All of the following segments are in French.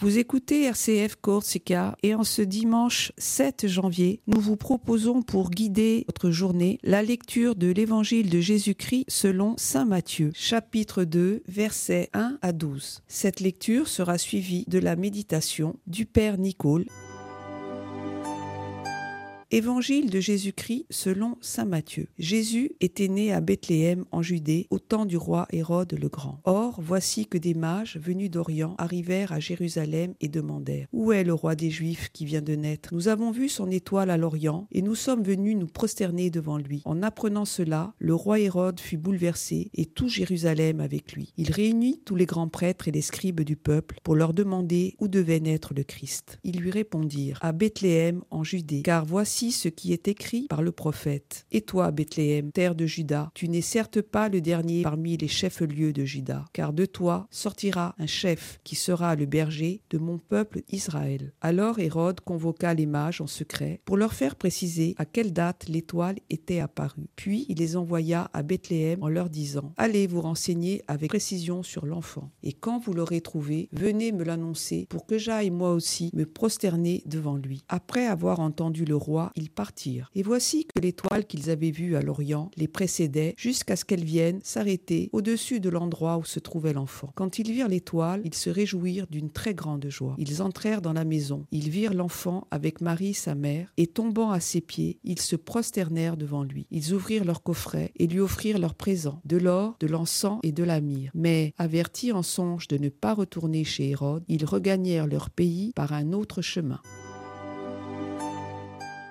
Vous écoutez RCF Corsica et en ce dimanche 7 janvier, nous vous proposons pour guider votre journée la lecture de l'évangile de Jésus-Christ selon Saint Matthieu, chapitre 2, versets 1 à 12. Cette lecture sera suivie de la méditation du Père Nicole. Évangile de Jésus-Christ selon Saint Matthieu. Jésus était né à Bethléem en Judée au temps du roi Hérode le Grand. Or, voici que des mages venus d'Orient arrivèrent à Jérusalem et demandèrent Où est le roi des Juifs qui vient de naître? Nous avons vu son étoile à l'Orient et nous sommes venus nous prosterner devant lui. En apprenant cela, le roi Hérode fut bouleversé et tout Jérusalem avec lui. Il réunit tous les grands prêtres et les scribes du peuple pour leur demander où devait naître le Christ. Ils lui répondirent À Bethléem en Judée, car voici ce qui est écrit par le prophète. Et toi, Bethléem, terre de Juda, tu n'es certes pas le dernier parmi les chefs-lieux de Juda, car de toi sortira un chef qui sera le berger de mon peuple Israël. Alors Hérode convoqua les mages en secret pour leur faire préciser à quelle date l'étoile était apparue. Puis il les envoya à Bethléem en leur disant Allez vous renseigner avec précision sur l'enfant, et quand vous l'aurez trouvé, venez me l'annoncer pour que j'aille moi aussi me prosterner devant lui. Après avoir entendu le roi, ils partirent. Et voici que l'étoile qu'ils avaient vue à l'Orient les précédait jusqu'à ce qu'elle vienne s'arrêter au-dessus de l'endroit où se trouvait l'enfant. Quand ils virent l'étoile, ils se réjouirent d'une très grande joie. Ils entrèrent dans la maison. Ils virent l'enfant avec Marie, sa mère, et tombant à ses pieds, ils se prosternèrent devant lui. Ils ouvrirent leur coffret et lui offrirent leurs présents, de l'or, de l'encens et de la myrrhe. Mais, avertis en songe de ne pas retourner chez Hérode, ils regagnèrent leur pays par un autre chemin.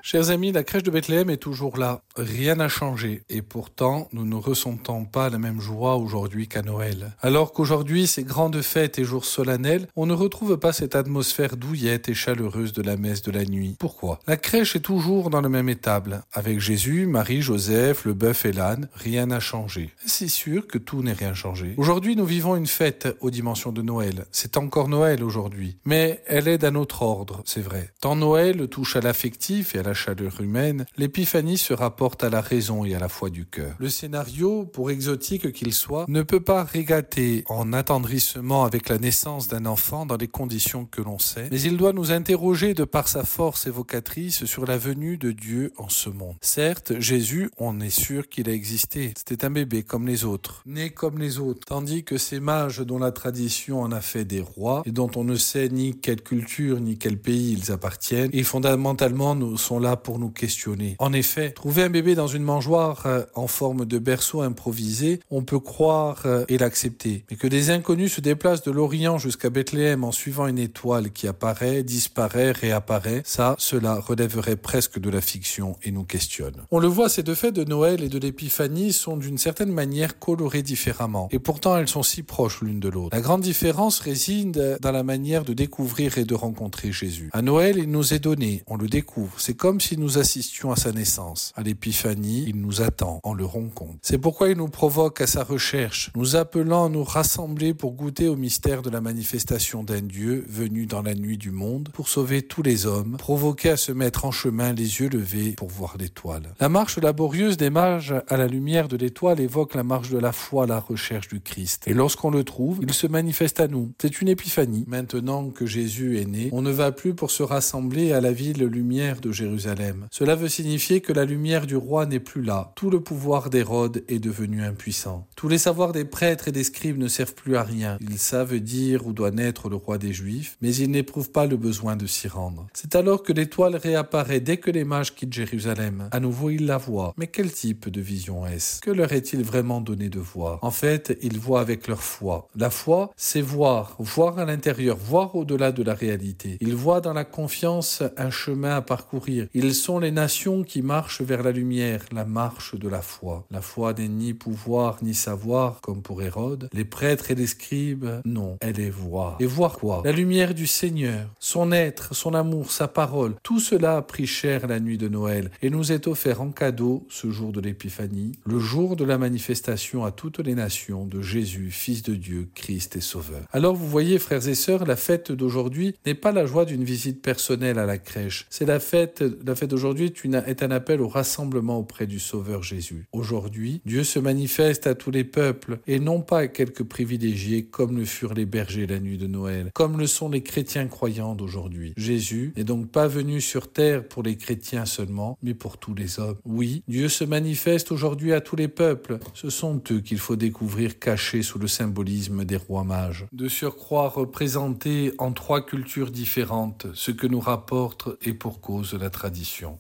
Chers amis, la crèche de Bethléem est toujours là. Rien n'a changé. Et pourtant, nous ne ressentons pas la même joie aujourd'hui qu'à Noël. Alors qu'aujourd'hui, ces grandes fêtes et jours solennels, on ne retrouve pas cette atmosphère douillette et chaleureuse de la messe de la nuit. Pourquoi? La crèche est toujours dans le même étable. Avec Jésus, Marie, Joseph, le bœuf et l'âne, rien n'a changé. C'est sûr que tout n'est rien changé. Aujourd'hui, nous vivons une fête aux dimensions de Noël. C'est encore Noël aujourd'hui. Mais elle est d'un autre ordre, c'est vrai. Tant Noël touche à l'affectif et à la chaleur humaine, l'épiphanie se rapporte à la raison et à la foi du cœur. Le scénario, pour exotique qu'il soit, ne peut pas régater en attendrissement avec la naissance d'un enfant dans les conditions que l'on sait, mais il doit nous interroger de par sa force évocatrice sur la venue de Dieu en ce monde. Certes, Jésus, on est sûr qu'il a existé. C'était un bébé comme les autres, né comme les autres, tandis que ces mages dont la tradition en a fait des rois et dont on ne sait ni quelle culture ni quel pays ils appartiennent, et fondamentalement nous sont là pour nous questionner. En effet, trouver un bébé dans une mangeoire euh, en forme de berceau improvisé, on peut croire euh, et l'accepter. Mais que des inconnus se déplacent de l'Orient jusqu'à Bethléem en suivant une étoile qui apparaît, disparaît, réapparaît, ça, cela relèverait presque de la fiction et nous questionne. On le voit, ces deux fêtes de Noël et de l'Épiphanie sont d'une certaine manière colorées différemment. Et pourtant, elles sont si proches l'une de l'autre. La grande différence réside dans la manière de découvrir et de rencontrer Jésus. À Noël, il nous est donné, on le découvre. C'est comme si nous assistions à sa naissance. À l'épiphanie, il nous attend, en le rencontre. C'est pourquoi il nous provoque à sa recherche, nous appelant à nous rassembler pour goûter au mystère de la manifestation d'un Dieu venu dans la nuit du monde pour sauver tous les hommes, provoquer à se mettre en chemin les yeux levés pour voir l'étoile. La marche laborieuse des mages à la lumière de l'étoile évoque la marche de la foi à la recherche du Christ. Et lorsqu'on le trouve, il se manifeste à nous. C'est une épiphanie. Maintenant que Jésus est né, on ne va plus pour se rassembler à la ville lumière de Jérusalem cela veut signifier que la lumière du roi n'est plus là. Tout le pouvoir d'Hérode est devenu impuissant. Tous les savoirs des prêtres et des scribes ne servent plus à rien. Ils savent dire où doit naître le roi des Juifs, mais ils n'éprouvent pas le besoin de s'y rendre. C'est alors que l'étoile réapparaît dès que les mages quittent Jérusalem. À nouveau, ils la voient. Mais quel type de vision est-ce? Que leur est-il vraiment donné de voir? En fait, ils voient avec leur foi. La foi, c'est voir, voir à l'intérieur, voir au-delà de la réalité. Ils voient dans la confiance un chemin à parcourir. Ils sont les nations qui marchent vers la lumière, la marche de la foi. La foi n'est ni pouvoir ni savoir, comme pour Hérode. Les prêtres et les scribes, non, elle est voir. Et voir quoi? La lumière du Seigneur, son être, son amour, sa parole. Tout cela a pris cher la nuit de Noël et nous est offert en cadeau ce jour de l'Épiphanie, le jour de la manifestation à toutes les nations de Jésus, Fils de Dieu, Christ et Sauveur. Alors vous voyez, frères et sœurs, la fête d'aujourd'hui n'est pas la joie d'une visite personnelle à la crèche, c'est la fête la fête d'aujourd'hui est un appel au rassemblement auprès du Sauveur Jésus. Aujourd'hui, Dieu se manifeste à tous les peuples et non pas à quelques privilégiés comme le furent les bergers la nuit de Noël, comme le sont les chrétiens croyants d'aujourd'hui. Jésus n'est donc pas venu sur terre pour les chrétiens seulement, mais pour tous les hommes. Oui, Dieu se manifeste aujourd'hui à tous les peuples. Ce sont eux qu'il faut découvrir cachés sous le symbolisme des rois mages. De surcroît représentés en trois cultures différentes, ce que nous rapporte et pour cause la tradition.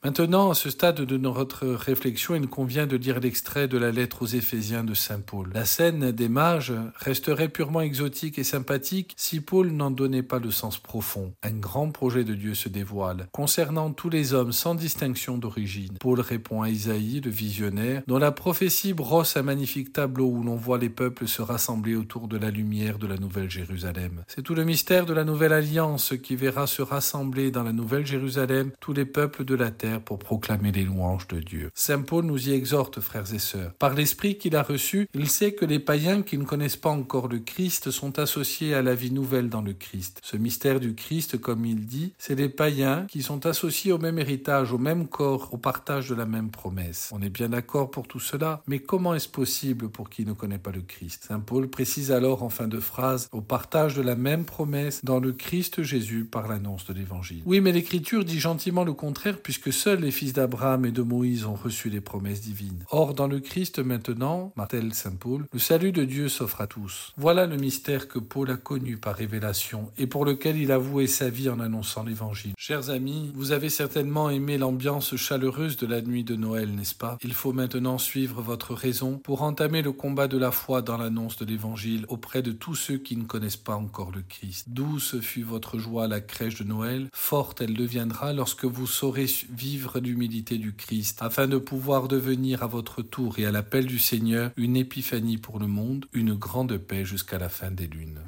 Maintenant, à ce stade de notre réflexion, il convient de lire l'extrait de la lettre aux Éphésiens de Saint Paul. La scène des mages resterait purement exotique et sympathique si Paul n'en donnait pas le sens profond. Un grand projet de Dieu se dévoile, concernant tous les hommes sans distinction d'origine. Paul répond à Isaïe, le visionnaire, dont la prophétie brosse un magnifique tableau où l'on voit les peuples se rassembler autour de la lumière de la Nouvelle Jérusalem. C'est tout le mystère de la Nouvelle Alliance qui verra se rassembler dans la Nouvelle Jérusalem tous les peuples de la terre pour proclamer les louanges de Dieu. Saint Paul nous y exhorte, frères et sœurs. Par l'esprit qu'il a reçu, il sait que les païens qui ne connaissent pas encore le Christ sont associés à la vie nouvelle dans le Christ. Ce mystère du Christ, comme il dit, c'est les païens qui sont associés au même héritage, au même corps, au partage de la même promesse. On est bien d'accord pour tout cela, mais comment est-ce possible pour qui ne connaît pas le Christ? Saint Paul précise alors en fin de phrase au partage de la même promesse dans le Christ Jésus par l'annonce de l'Évangile. Oui, mais l'Écriture dit gentiment le contraire puisque seuls les fils d'Abraham et de Moïse ont reçu les promesses divines. Or, dans le Christ maintenant, martèle Saint Paul, le salut de Dieu s'offre à tous. Voilà le mystère que Paul a connu par révélation et pour lequel il a voué sa vie en annonçant l'Évangile. Chers amis, vous avez certainement aimé l'ambiance chaleureuse de la nuit de Noël, n'est-ce pas? Il faut maintenant suivre votre raison pour entamer le combat de la foi dans l'annonce de l'Évangile auprès de tous ceux qui ne connaissent pas encore le Christ. Douce fut votre joie à la crèche de Noël, forte elle deviendra lorsque vous vivre l'humilité du Christ, afin de pouvoir devenir à votre tour et à l'appel du Seigneur une épiphanie pour le monde, une grande paix jusqu'à la fin des lunes.